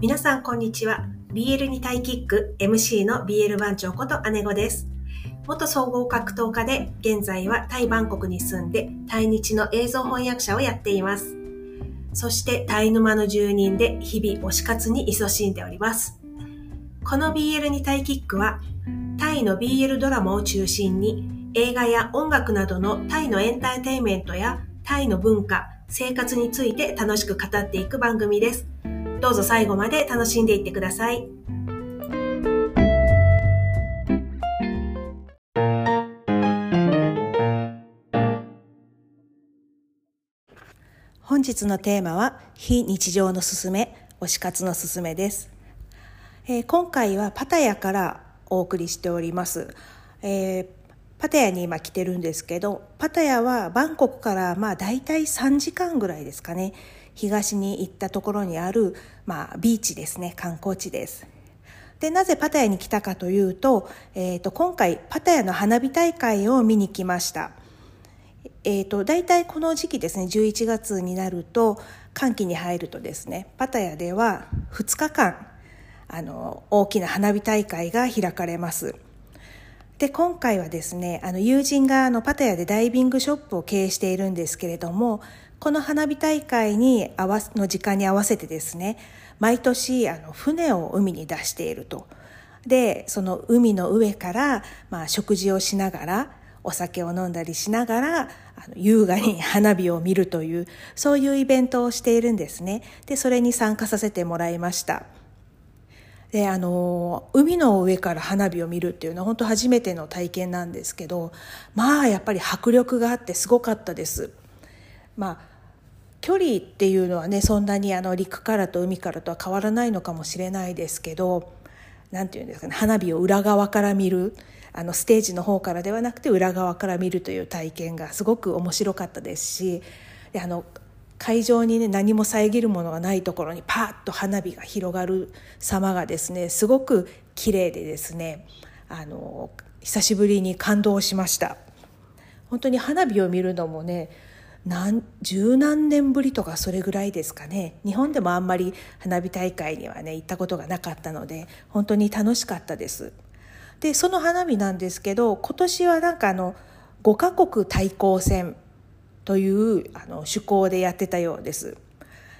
皆さんこんにちは。BL にタイキック MC の BL 番長こと姉子です。元総合格闘家で現在はタイバンコクに住んでタイ日の映像翻訳者をやっています。そしてタイ沼の住人で日々推し活に勤しんでおります。この BL にタイキックはタイの BL ドラマを中心に映画や音楽などのタイのエンターテインメントやタイの文化、生活について楽しく語っていく番組です。どうぞ最後まで楽しんでいってください。本日のテーマは非日常のすすめ推し活のすすめです、えー、今回はパタヤからお送りしております、えー、パタヤに今来てるんですけどパタヤはバンコクからまあ大体3時間ぐらいですかね。東に行ったところにある、まあ、ビーチですね観光地です。でなぜパタヤに来たかというと,、えーと、今回パタヤの花火大会を見に来ました。えーと、大体この時期ですね11月になると寒気に入るとですねパタヤでは2日間あの大きな花火大会が開かれます。で今回はですねあの友人があのパタヤでダイビングショップを経営しているんですけれどもこの花火大会に合わの時間に合わせてですね毎年あの船を海に出していると。でその海の上から、まあ、食事をしながらお酒を飲んだりしながらあの優雅に 花火を見るというそういうイベントをしているんですね。でそれに参加させてもらいました。であの海の上から花火を見るっていうのは本当初めての体験なんですけどまあやっぱり迫力があってすごかったです。まあ距離っていうのはねそんなにあの陸からと海からとは変わらないのかもしれないですけど何て言うんですかね花火を裏側から見るあのステージの方からではなくて裏側から見るという体験がすごく面白かったですしであの会場にね何も遮るものがないところにパーッと花火が広がる様がですねすごく綺麗でですねあの久しぶりに感動しました。本当に花火を見るのもね何十何年ぶりとかそれぐらいですかね。日本でもあんまり花火大会にはね行ったことがなかったので本当に楽しかったです。でその花火なんですけど今年はなんかあの5カ国対抗戦というあの趣向でやってたようです。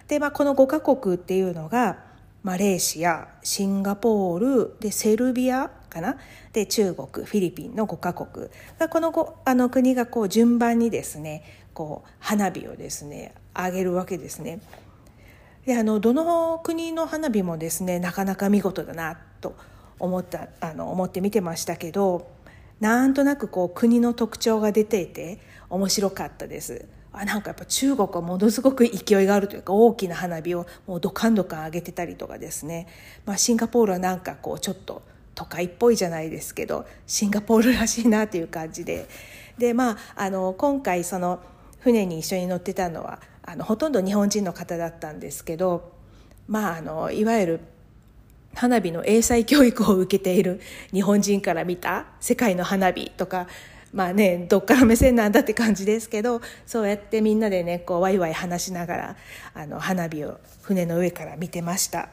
で、まあ、この5カ国っていうのがマレーシアシンガポールでセルビアかな？で中国フィリピンの5カ国。このあの国がこう順番にですねこう花火をですね上げるわけですね。であのどの国の花火もですねなかなか見事だなと思ったあの思って見てましたけどなんとなくこう国の特徴が出ていて面白かったです。あなんかやっぱ中国はものすごく勢いがあるというか大きな花火をもうドカンドカン上げてたりとかですね、まあ、シンガポールはなんかこうちょっと都会っぽいじゃないですけどシンガポールらしいなという感じででまああの今回その船に一緒に乗ってたのはあのほとんど日本人の方だったんですけどまああのいわゆる花火の英才教育を受けている日本人から見た世界の花火とかまあねどっから目線なんだって感じですけどそうやってみんなでねこうワイワイ話しながらあの花火を船の上から見てました。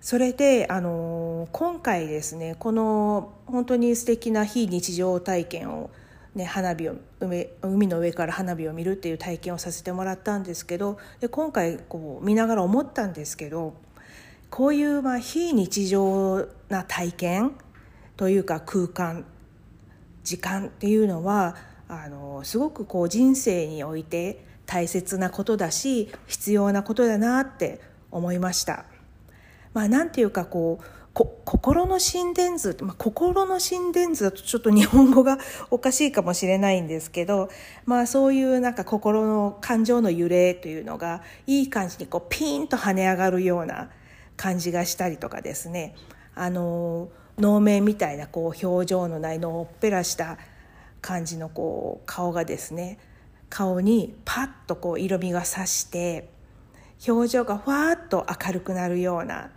それであの今回ですねこの本当に素敵な非日常体験をね、花火を海の上から花火を見るっていう体験をさせてもらったんですけどで今回こう見ながら思ったんですけどこういうまあ非日常な体験というか空間時間っていうのはあのすごくこう人生において大切なことだし必要なことだなって思いました。まあ、なんていうかこう心の心電図、まあ、心の心電図だとちょっと日本語がおかしいかもしれないんですけど、まあそういうなんか心の感情の揺れというのがいい感じにこうピーンと跳ね上がるような感じがしたりとかですね、あの、能面みたいなこう表情のないのっぺらした感じのこう顔がですね、顔にパッとこう色味がさして表情がふわっと明るくなるような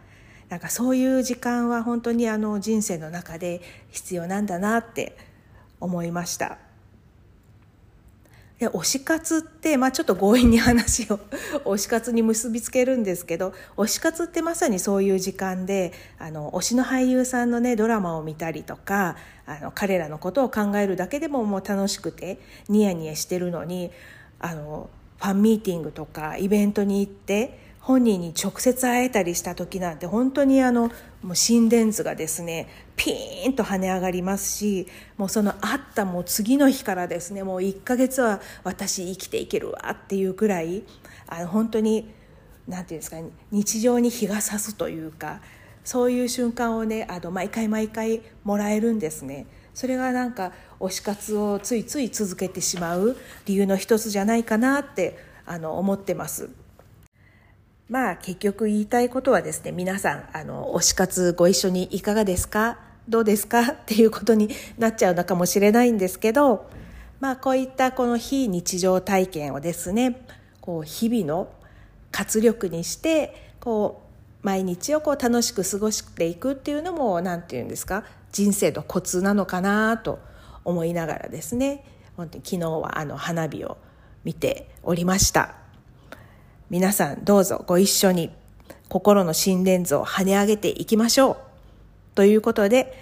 なんかそういう時間は本当にあの人生の中で必要なんだなって思いました。で推し活って、まあ、ちょっと強引に話を 推し活に結びつけるんですけど推し活ってまさにそういう時間であの推しの俳優さんのねドラマを見たりとかあの彼らのことを考えるだけでももう楽しくてニヤニヤしてるのにあのファンミーティングとかイベントに行って本人に直接会えたりした時なんて本当にあのもう心電図がですねピーンと跳ね上がりますしもうその会ったもう次の日からですねもう1ヶ月は私生きていけるわっていうくらいあの本当に何て言うんですか日常に日が差すというかそういう瞬間をねあの毎回毎回もらえるんですね。それがなんか推し活をついつい続けてしまう理由の一つじゃないかなってあの思ってます。まあ結局言いたいことはですね、皆さん、あの、推し活ご一緒にいかがですか？どうですか？っていうことになっちゃうのかもしれないんですけど、まあこういったこの非日常体験をですね、こう日々の活力にして、こう毎日をこう楽しく過ごしていくっていうのも何て言うんですか？人生のコツなのかなと思いながらですね本当に昨日はあの花火を見ておりました。皆さんどうぞご一緒に心の心電図を跳ね上げていきましょう。ということで、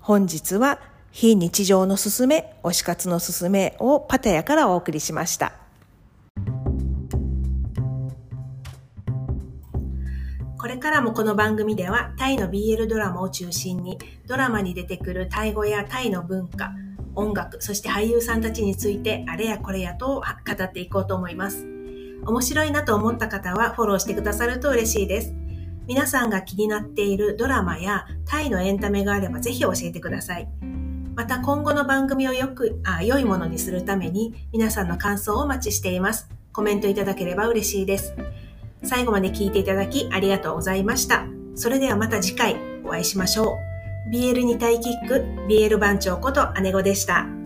本日は非日常のすすめ、推し活のすすめをパタヤからお送りしました。これからもこの番組ではタイの BL ドラマを中心にドラマに出てくるタイ語やタイの文化、音楽、そして俳優さんたちについてあれやこれやと語っていこうと思います。面白いなと思った方はフォローしてくださると嬉しいです。皆さんが気になっているドラマやタイのエンタメがあればぜひ教えてください。また今後の番組をよく、あ、良いものにするために皆さんの感想をお待ちしています。コメントいただければ嬉しいです。最後まで聞いていただきありがとうございました。それではまた次回お会いしましょう。BL にタイキック、BL 番長こと姉子でした。